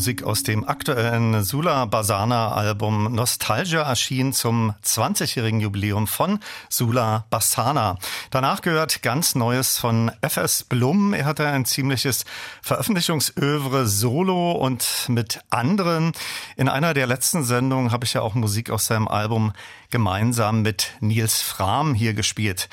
S2: Musik aus dem aktuellen Sula Basana Album Nostalgia erschien zum 20-jährigen Jubiläum von Sula Basana. Danach gehört ganz Neues von FS Blum. Er hatte ein ziemliches Veröffentlichungsövre solo und mit anderen. In einer der letzten Sendungen habe ich ja auch Musik aus seinem Album gemeinsam mit Nils Fram hier gespielt.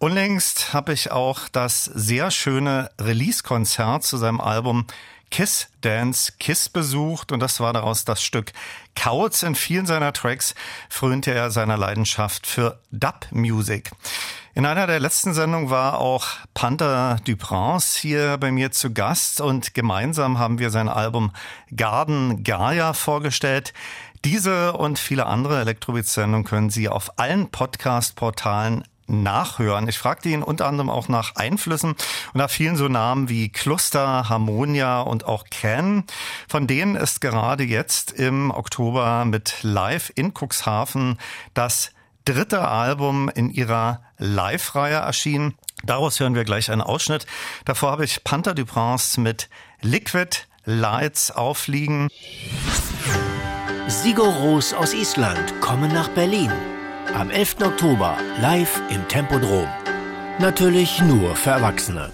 S2: Unlängst habe ich auch das sehr schöne Release-Konzert zu seinem Album Kiss Dance Kiss besucht und das war daraus das Stück Kauz. In vielen seiner Tracks frönte er seiner Leidenschaft für Dub-Music. In einer der letzten Sendungen war auch Panther Duprance hier bei mir zu Gast und gemeinsam haben wir sein Album Garden Gaia vorgestellt. Diese und viele andere Elektrobeat-Sendungen können Sie auf allen Podcast-Portalen nachhören. Ich fragte ihn unter anderem auch nach Einflüssen und nach vielen so Namen wie Cluster, Harmonia und auch Can. Von denen ist gerade jetzt im Oktober mit Live in Cuxhaven das dritte Album in ihrer Live-Reihe erschienen. Daraus hören wir gleich einen Ausschnitt. Davor habe ich Panther Duprance mit Liquid Lights aufliegen.
S9: Sigur Ros aus Island kommen nach Berlin am 11. Oktober live im Tempodrom.
S4: Natürlich nur für Erwachsene.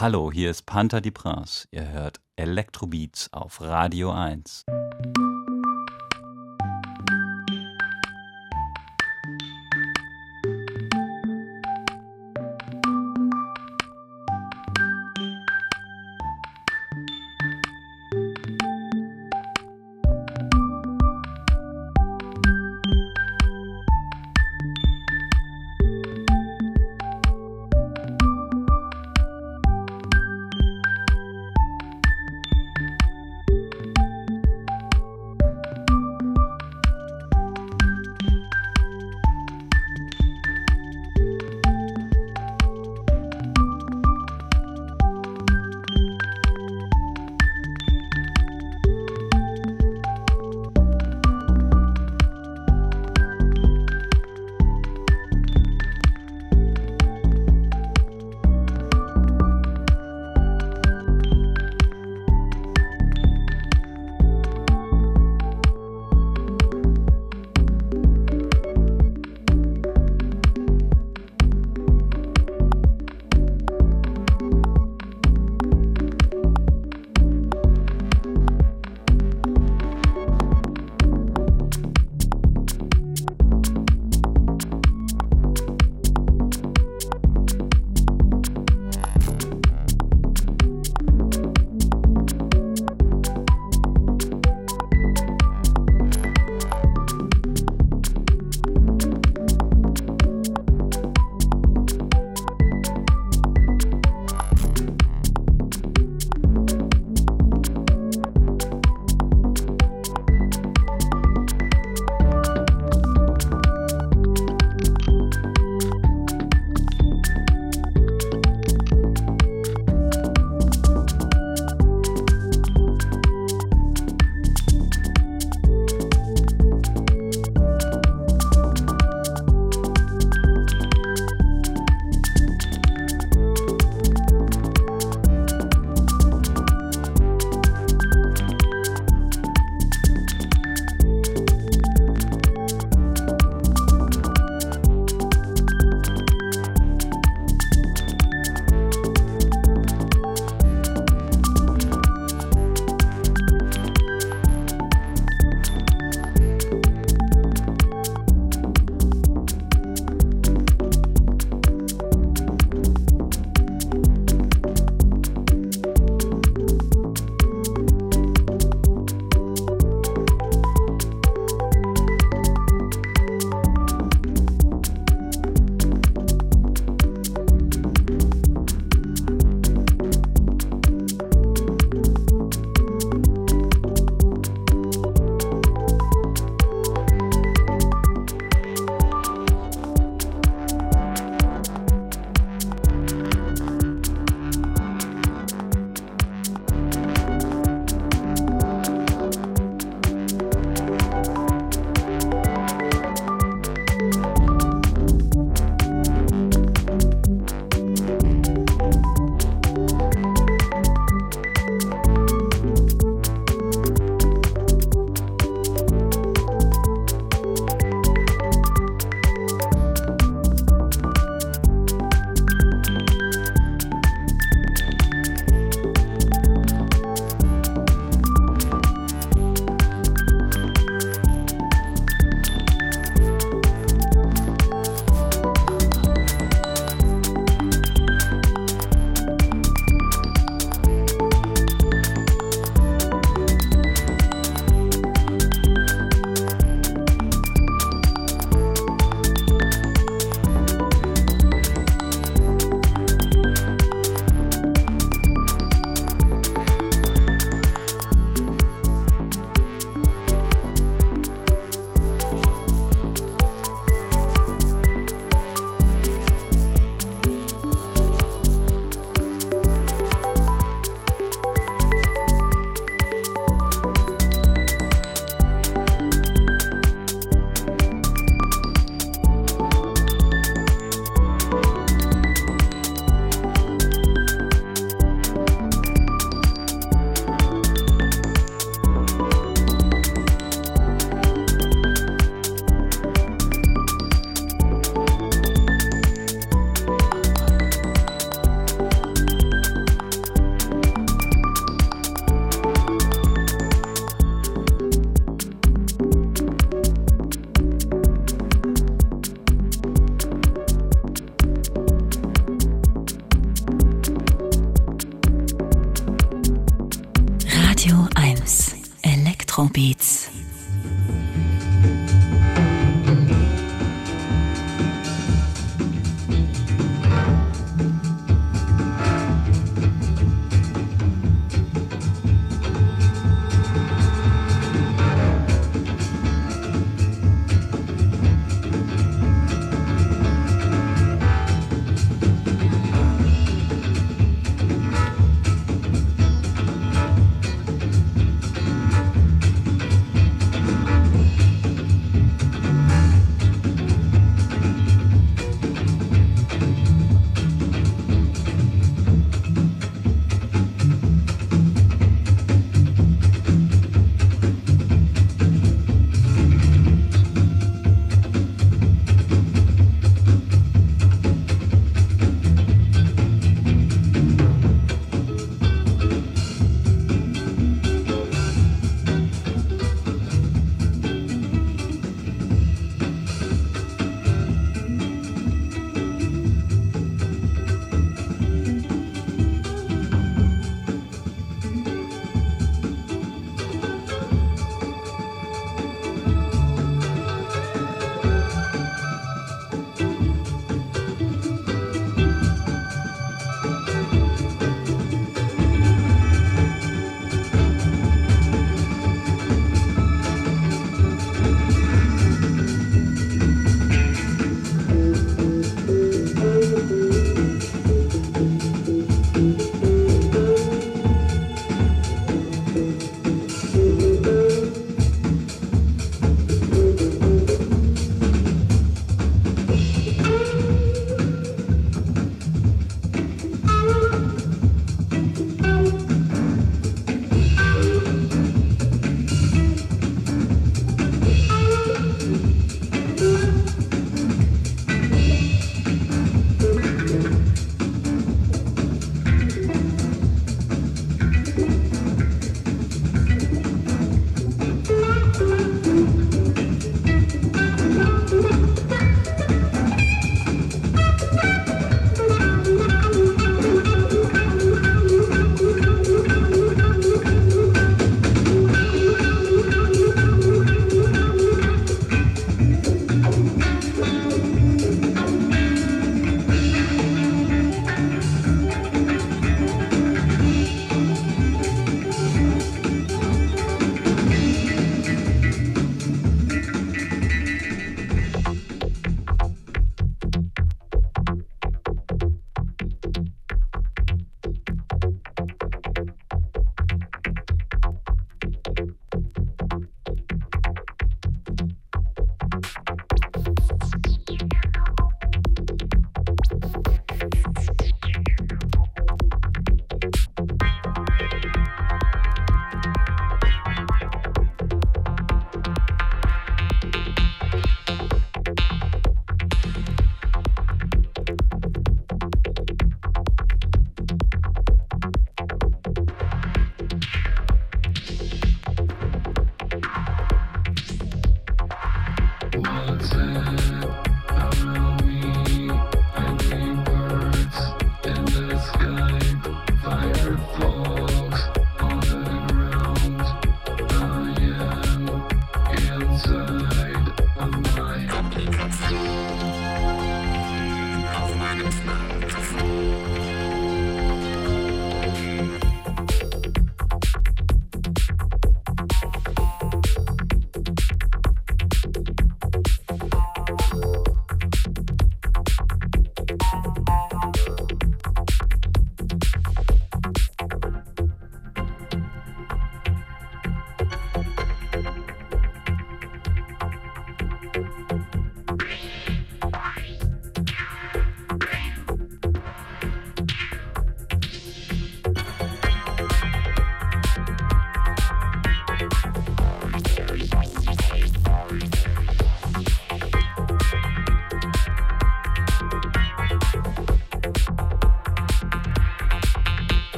S10: Hallo, hier ist Panther die Prince. Ihr hört Elektrobeats auf Radio 1.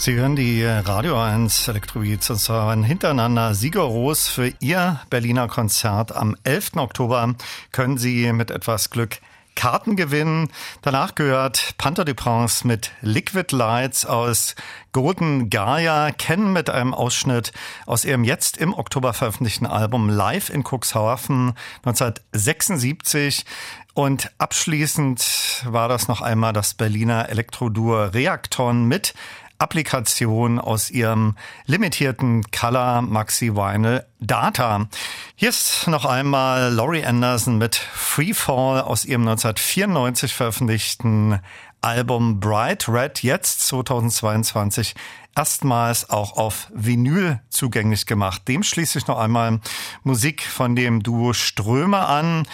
S2: Sie hören die Radio 1 Elektrobeats und zwar hintereinander siegerros für Ihr Berliner Konzert. Am 11. Oktober können Sie mit etwas Glück Karten gewinnen. Danach gehört Panther de Prince mit Liquid Lights aus Golden Gaia, kennen mit einem Ausschnitt aus ihrem jetzt im Oktober veröffentlichten Album Live in Cuxhaven 1976. Und abschließend war das noch einmal das Berliner Elektrodur Reakton mit Applikation aus ihrem limitierten Color Maxi Vinyl Data. Hier ist noch einmal Laurie Anderson mit Freefall aus ihrem 1994 veröffentlichten Album Bright Red, jetzt 2022 erstmals auch auf Vinyl zugänglich gemacht. Dem schließe ich noch einmal Musik von dem Duo Ströme an.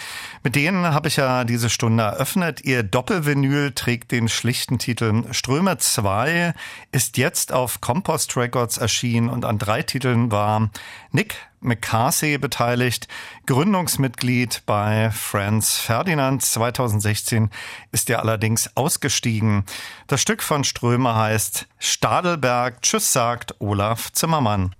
S2: Mit denen habe ich ja diese Stunde eröffnet. Ihr Doppelvinyl trägt den schlichten Titel Ströme 2, ist jetzt auf Compost Records erschienen und an drei Titeln war Nick McCarthy beteiligt, Gründungsmitglied bei Franz Ferdinand. 2016 ist er allerdings ausgestiegen. Das Stück von Ströme heißt Stadelberg. Tschüss sagt Olaf Zimmermann.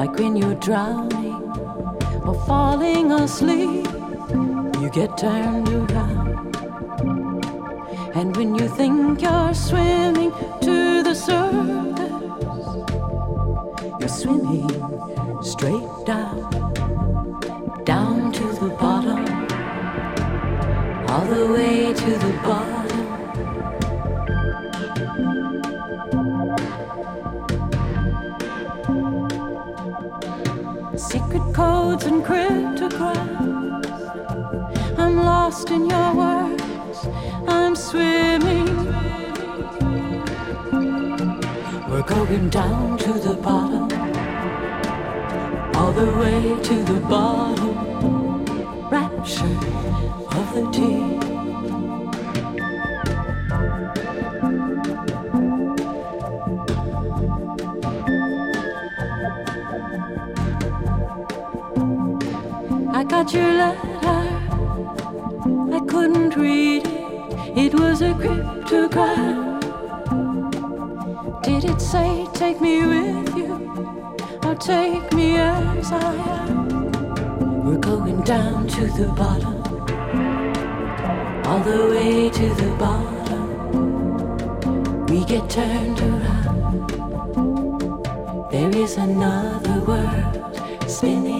S11: Like when you're drowning or falling asleep, you get turned around. And when you think you're swimming to the surface, you're swimming straight down, down to the bottom, all the way to the bottom. Going down to the bottom, all the way to the bottom. rapture of the deep. I got your letter. I couldn't read it. It was a cryptogram. Take me as I am? We're going down to the bottom. All the way to the bottom. We get turned around. There is another world spinning